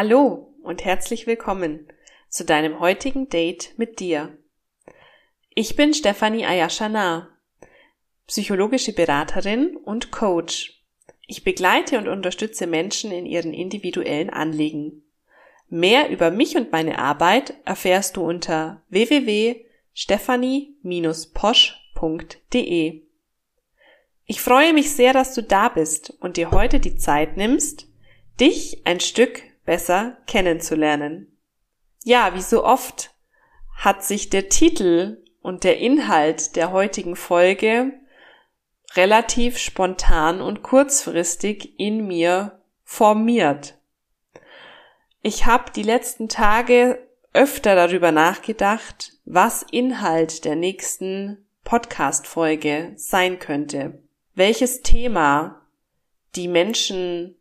Hallo und herzlich willkommen zu deinem heutigen Date mit dir. Ich bin Stefanie Ayashana, psychologische Beraterin und Coach. Ich begleite und unterstütze Menschen in ihren individuellen Anliegen. Mehr über mich und meine Arbeit erfährst du unter www.stephanie-posch.de. Ich freue mich sehr, dass du da bist und dir heute die Zeit nimmst, dich ein Stück besser kennenzulernen. Ja, wie so oft hat sich der Titel und der Inhalt der heutigen Folge relativ spontan und kurzfristig in mir formiert. Ich habe die letzten Tage öfter darüber nachgedacht, was Inhalt der nächsten Podcast-Folge sein könnte. Welches Thema die Menschen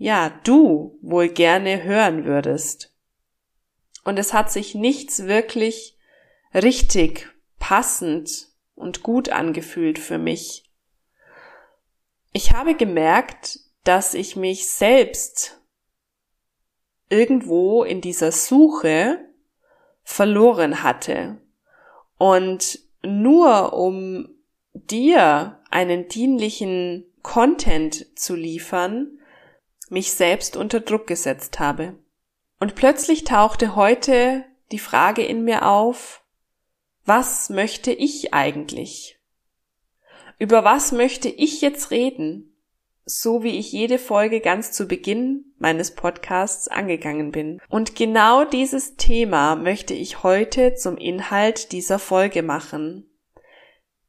ja, du wohl gerne hören würdest. Und es hat sich nichts wirklich richtig, passend und gut angefühlt für mich. Ich habe gemerkt, dass ich mich selbst irgendwo in dieser Suche verloren hatte. Und nur um dir einen dienlichen Content zu liefern, mich selbst unter Druck gesetzt habe. Und plötzlich tauchte heute die Frage in mir auf, was möchte ich eigentlich? Über was möchte ich jetzt reden? So wie ich jede Folge ganz zu Beginn meines Podcasts angegangen bin. Und genau dieses Thema möchte ich heute zum Inhalt dieser Folge machen.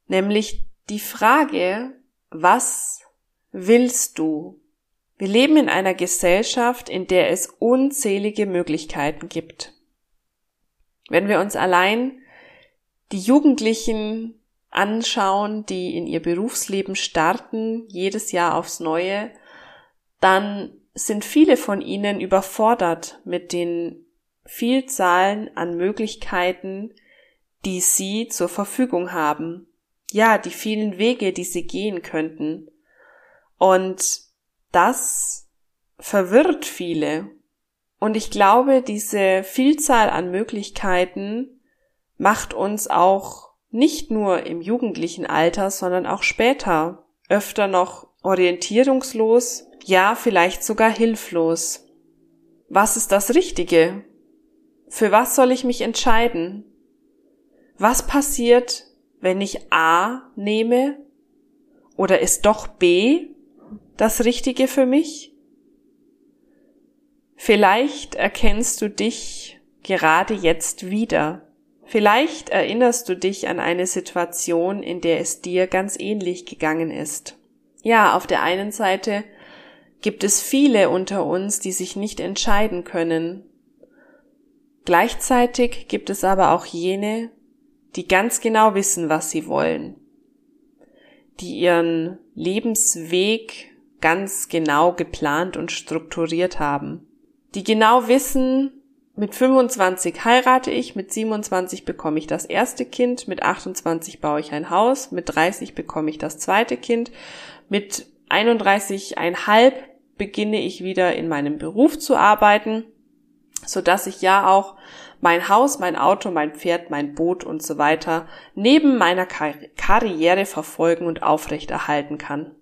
Nämlich die Frage, was willst du? Wir leben in einer Gesellschaft, in der es unzählige Möglichkeiten gibt. Wenn wir uns allein die Jugendlichen anschauen, die in ihr Berufsleben starten, jedes Jahr aufs Neue, dann sind viele von ihnen überfordert mit den Vielzahlen an Möglichkeiten, die sie zur Verfügung haben. Ja, die vielen Wege, die sie gehen könnten. Und das verwirrt viele. Und ich glaube, diese Vielzahl an Möglichkeiten macht uns auch nicht nur im jugendlichen Alter, sondern auch später öfter noch orientierungslos, ja vielleicht sogar hilflos. Was ist das Richtige? Für was soll ich mich entscheiden? Was passiert, wenn ich A nehme? Oder ist doch B das Richtige für mich? Vielleicht erkennst du dich gerade jetzt wieder. Vielleicht erinnerst du dich an eine Situation, in der es dir ganz ähnlich gegangen ist. Ja, auf der einen Seite gibt es viele unter uns, die sich nicht entscheiden können. Gleichzeitig gibt es aber auch jene, die ganz genau wissen, was sie wollen, die ihren Lebensweg ganz genau geplant und strukturiert haben. Die genau wissen, mit 25 heirate ich, mit 27 bekomme ich das erste Kind, mit 28 baue ich ein Haus, mit 30 bekomme ich das zweite Kind, mit 31,5 beginne ich wieder in meinem Beruf zu arbeiten, so dass ich ja auch mein Haus, mein Auto, mein Pferd, mein Boot und so weiter neben meiner Karriere verfolgen und aufrechterhalten kann.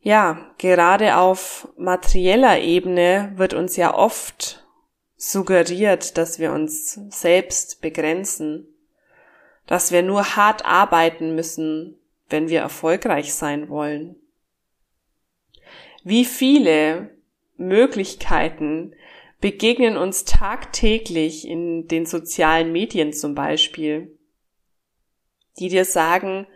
Ja, gerade auf materieller Ebene wird uns ja oft suggeriert, dass wir uns selbst begrenzen, dass wir nur hart arbeiten müssen, wenn wir erfolgreich sein wollen. Wie viele Möglichkeiten begegnen uns tagtäglich in den sozialen Medien zum Beispiel, die dir sagen,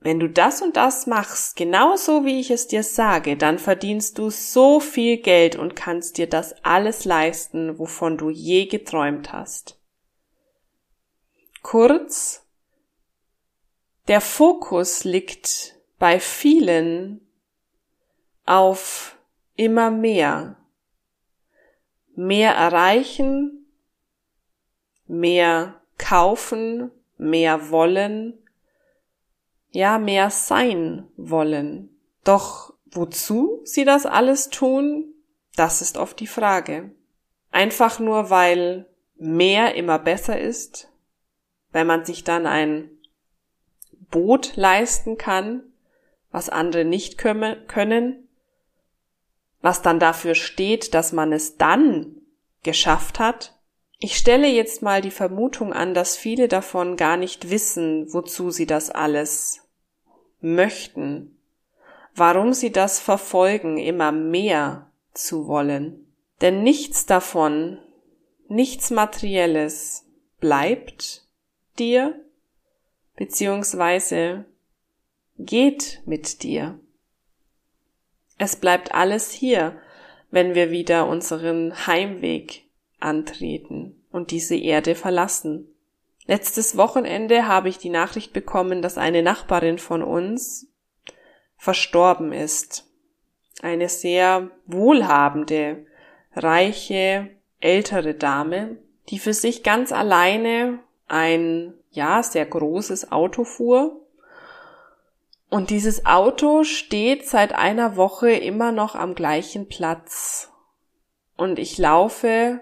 wenn du das und das machst, genauso wie ich es dir sage, dann verdienst du so viel Geld und kannst dir das alles leisten, wovon du je geträumt hast. Kurz, der Fokus liegt bei vielen auf immer mehr. Mehr erreichen, mehr kaufen, mehr wollen, ja mehr sein wollen. Doch wozu sie das alles tun, Das ist oft die Frage. Einfach nur, weil mehr immer besser ist, weil man sich dann ein Boot leisten kann, was andere nicht können, was dann dafür steht, dass man es dann geschafft hat. Ich stelle jetzt mal die Vermutung an, dass viele davon gar nicht wissen, wozu sie das alles möchten, warum sie das verfolgen, immer mehr zu wollen. Denn nichts davon, nichts Materielles bleibt dir, beziehungsweise geht mit dir. Es bleibt alles hier, wenn wir wieder unseren Heimweg antreten und diese Erde verlassen. Letztes Wochenende habe ich die Nachricht bekommen, dass eine Nachbarin von uns verstorben ist. Eine sehr wohlhabende, reiche, ältere Dame, die für sich ganz alleine ein, ja, sehr großes Auto fuhr. Und dieses Auto steht seit einer Woche immer noch am gleichen Platz. Und ich laufe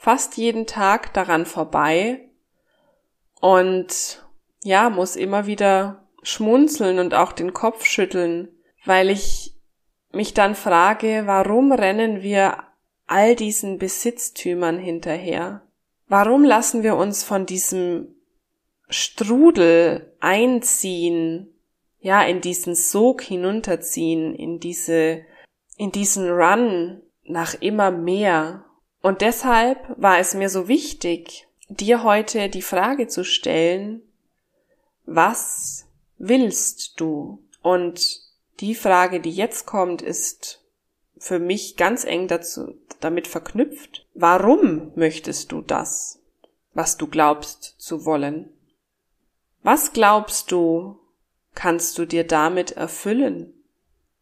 fast jeden Tag daran vorbei und ja, muss immer wieder schmunzeln und auch den Kopf schütteln, weil ich mich dann frage, warum rennen wir all diesen Besitztümern hinterher? Warum lassen wir uns von diesem Strudel einziehen, ja, in diesen Sog hinunterziehen, in diese, in diesen Run nach immer mehr? Und deshalb war es mir so wichtig, dir heute die Frage zu stellen, was willst du? Und die Frage, die jetzt kommt, ist für mich ganz eng dazu, damit verknüpft. Warum möchtest du das, was du glaubst zu wollen? Was glaubst du, kannst du dir damit erfüllen?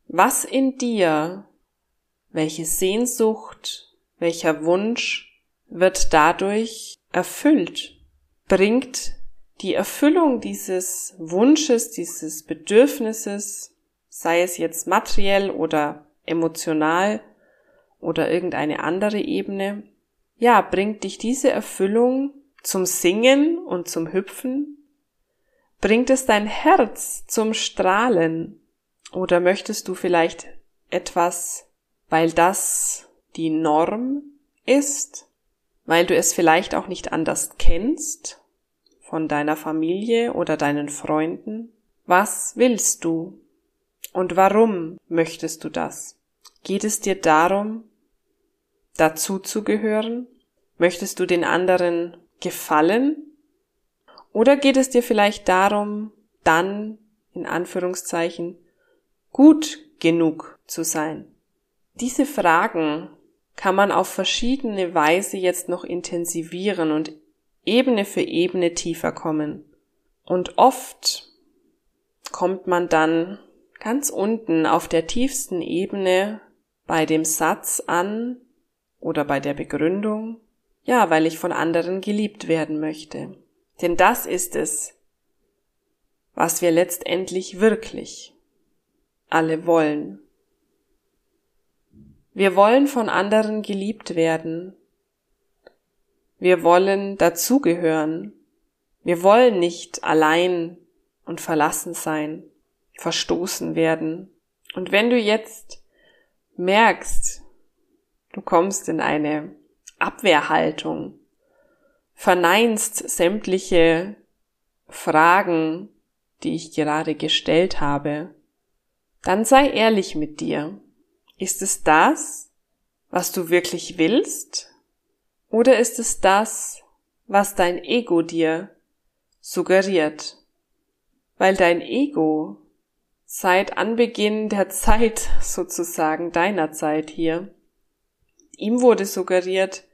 Was in dir, welche Sehnsucht, welcher Wunsch wird dadurch erfüllt? Bringt die Erfüllung dieses Wunsches, dieses Bedürfnisses, sei es jetzt materiell oder emotional oder irgendeine andere Ebene, ja, bringt dich diese Erfüllung zum Singen und zum Hüpfen? Bringt es dein Herz zum Strahlen? Oder möchtest du vielleicht etwas, weil das die Norm ist, weil du es vielleicht auch nicht anders kennst von deiner Familie oder deinen Freunden? Was willst du? Und warum möchtest du das? Geht es dir darum, dazu zu gehören? Möchtest du den anderen gefallen? Oder geht es dir vielleicht darum, dann, in Anführungszeichen, gut genug zu sein? Diese Fragen kann man auf verschiedene Weise jetzt noch intensivieren und Ebene für Ebene tiefer kommen. Und oft kommt man dann ganz unten auf der tiefsten Ebene bei dem Satz an oder bei der Begründung, ja, weil ich von anderen geliebt werden möchte. Denn das ist es, was wir letztendlich wirklich alle wollen. Wir wollen von anderen geliebt werden, wir wollen dazugehören. Wir wollen nicht allein und verlassen sein, verstoßen werden. Und wenn du jetzt merkst, du kommst in eine Abwehrhaltung, verneinst sämtliche Fragen, die ich gerade gestellt habe, dann sei ehrlich mit dir. Ist es das, was du wirklich willst? Oder ist es das, was dein Ego dir suggeriert? Weil dein Ego seit Anbeginn der Zeit sozusagen deiner Zeit hier, ihm wurde suggeriert,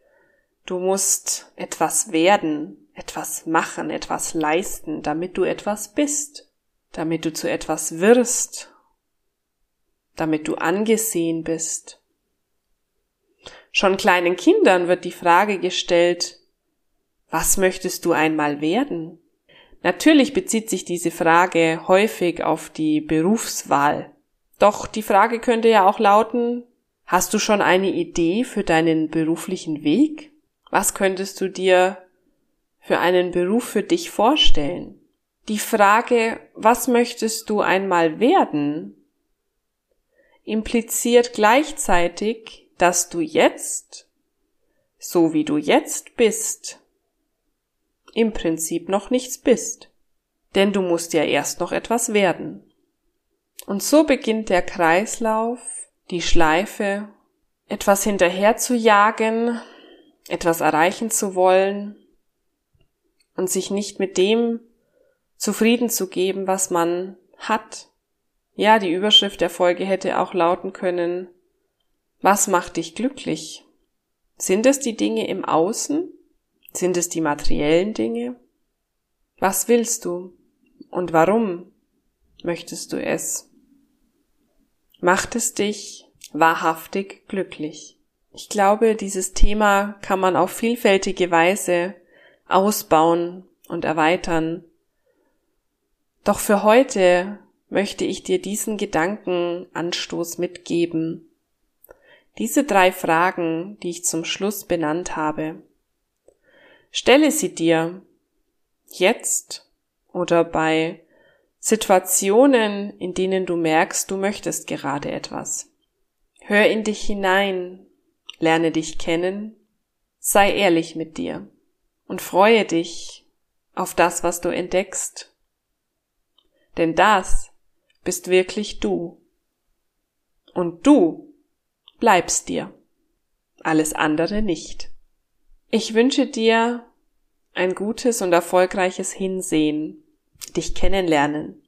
du musst etwas werden, etwas machen, etwas leisten, damit du etwas bist, damit du zu etwas wirst, damit du angesehen bist. Schon kleinen Kindern wird die Frage gestellt, was möchtest du einmal werden? Natürlich bezieht sich diese Frage häufig auf die Berufswahl. Doch die Frage könnte ja auch lauten, Hast du schon eine Idee für deinen beruflichen Weg? Was könntest du dir für einen Beruf für dich vorstellen? Die Frage, was möchtest du einmal werden, impliziert gleichzeitig, dass du jetzt, so wie du jetzt bist, im Prinzip noch nichts bist. Denn du musst ja erst noch etwas werden. Und so beginnt der Kreislauf, die Schleife, etwas hinterher zu jagen, etwas erreichen zu wollen und sich nicht mit dem zufrieden zu geben, was man hat. Ja, die Überschrift der Folge hätte auch lauten können, was macht dich glücklich? Sind es die Dinge im Außen? Sind es die materiellen Dinge? Was willst du? Und warum möchtest du es? Macht es dich wahrhaftig glücklich? Ich glaube, dieses Thema kann man auf vielfältige Weise ausbauen und erweitern. Doch für heute möchte ich dir diesen Gedankenanstoß mitgeben. Diese drei Fragen, die ich zum Schluss benannt habe, Stelle sie dir jetzt oder bei Situationen, in denen du merkst, du möchtest gerade etwas. Hör in dich hinein, lerne dich kennen, sei ehrlich mit dir und freue dich auf das, was du entdeckst. Denn das bist wirklich du. Und du bleibst dir. Alles andere nicht. Ich wünsche dir ein gutes und erfolgreiches Hinsehen, dich kennenlernen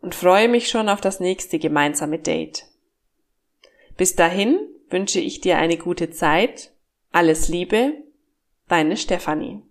und freue mich schon auf das nächste gemeinsame Date. Bis dahin wünsche ich dir eine gute Zeit, alles Liebe, deine Stefanie.